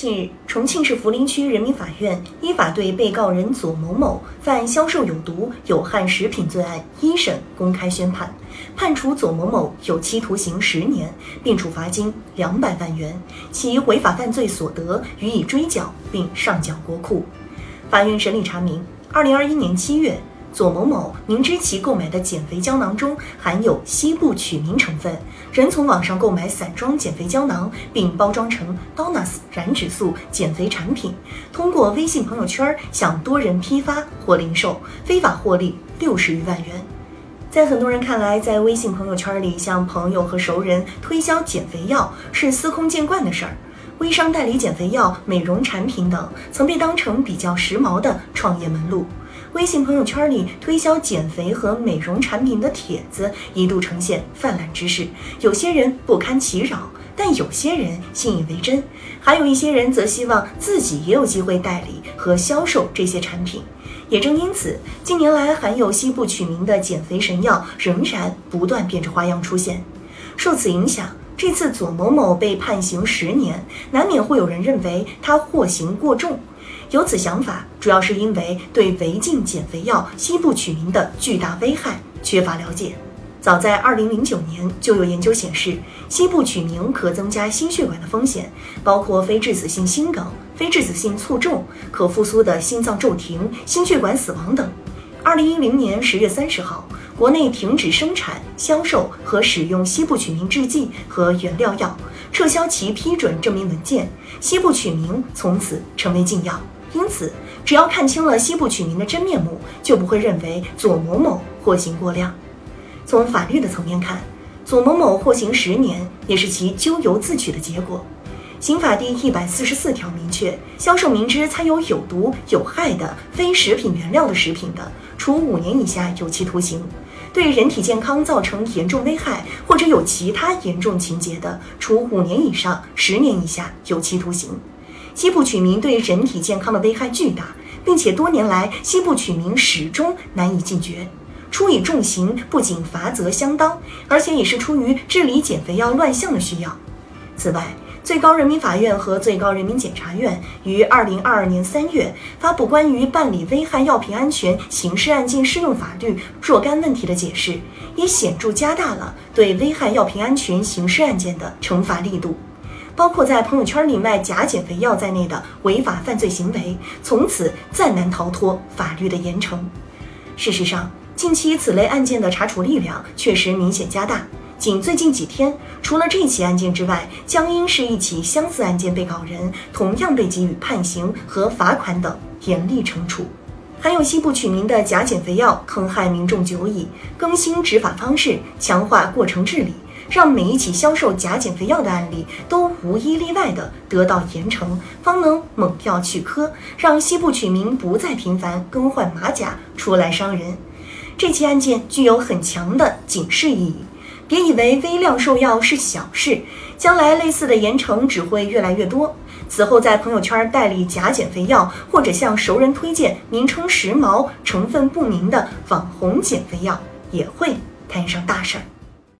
近日，重庆市涪陵区人民法院依法对被告人左某某犯销售有毒有害食品罪案一审公开宣判，判处左某某有期徒刑十年，并处罚金两百万元，其违法犯罪所得予以追缴并上缴国库。法院审理查明，二零二一年七月。左某某明知其购买的减肥胶囊中含有西部曲明成分，仍从网上购买散装减肥胶囊，并包装成 Donas 燃脂素减肥产品，通过微信朋友圈向多人批发或零售，非法获利六十余万元。在很多人看来，在微信朋友圈里向朋友和熟人推销减肥药是司空见惯的事儿，微商代理减肥药、美容产品等曾被当成比较时髦的创业门路。微信朋友圈里推销减肥和美容产品的帖子一度呈现泛滥之势，有些人不堪其扰，但有些人信以为真，还有一些人则希望自己也有机会代理和销售这些产品。也正因此，近年来含有西部曲名的减肥神药仍然不断变着花样出现。受此影响，这次左某某被判刑十年，难免会有人认为他获刑过重。有此想法，主要是因为对违禁减肥药西部曲明的巨大危害缺乏了解。早在2009年，就有研究显示，西部曲明可增加心血管的风险，包括非致死性心梗、非致死性卒中、可复苏的心脏骤停、心血管死亡等。2010年10月30号，国内停止生产、销售和使用西部曲名制剂和原料药，撤销其批准证明文件，西部曲名从此成为禁药。因此，只要看清了西部曲名的真面目，就不会认为左某某获刑过量。从法律的层面看，左某某获刑十年也是其咎由自取的结果。刑法第一百四十四条明确，销售明知掺有有毒有害的非食品原料的食品的，处五年以下有期徒刑；对人体健康造成严重危害或者有其他严重情节的，处五年以上十年以下有期徒刑。西部曲名对人体健康的危害巨大，并且多年来西部曲名始终难以禁绝。处以重刑不仅罚则相当，而且也是出于治理减肥药乱象的需要。此外，最高人民法院和最高人民检察院于二零二二年三月发布关于办理危害药品安全刑事案件适用法律若干问题的解释，也显著加大了对危害药品安全刑事案件的惩罚力度。包括在朋友圈里卖假减肥药在内的违法犯罪行为，从此再难逃脱法律的严惩。事实上，近期此类案件的查处力量确实明显加大。仅最近几天，除了这起案件之外，将因是一起相似案件被告人同样被给予判刑和罚款等严厉惩处。含有西部曲名的假减肥药坑害民众久矣，更新执法方式，强化过程治理。让每一起销售假减肥药的案例都无一例外的得到严惩，方能猛药去窠，让西部曲名不再频繁更换马甲出来伤人。这起案件具有很强的警示意义，别以为微量售药是小事，将来类似的严惩只会越来越多。此后在朋友圈代理假减肥药，或者向熟人推荐名称时髦、成分不明的网红减肥药，也会摊上大事儿。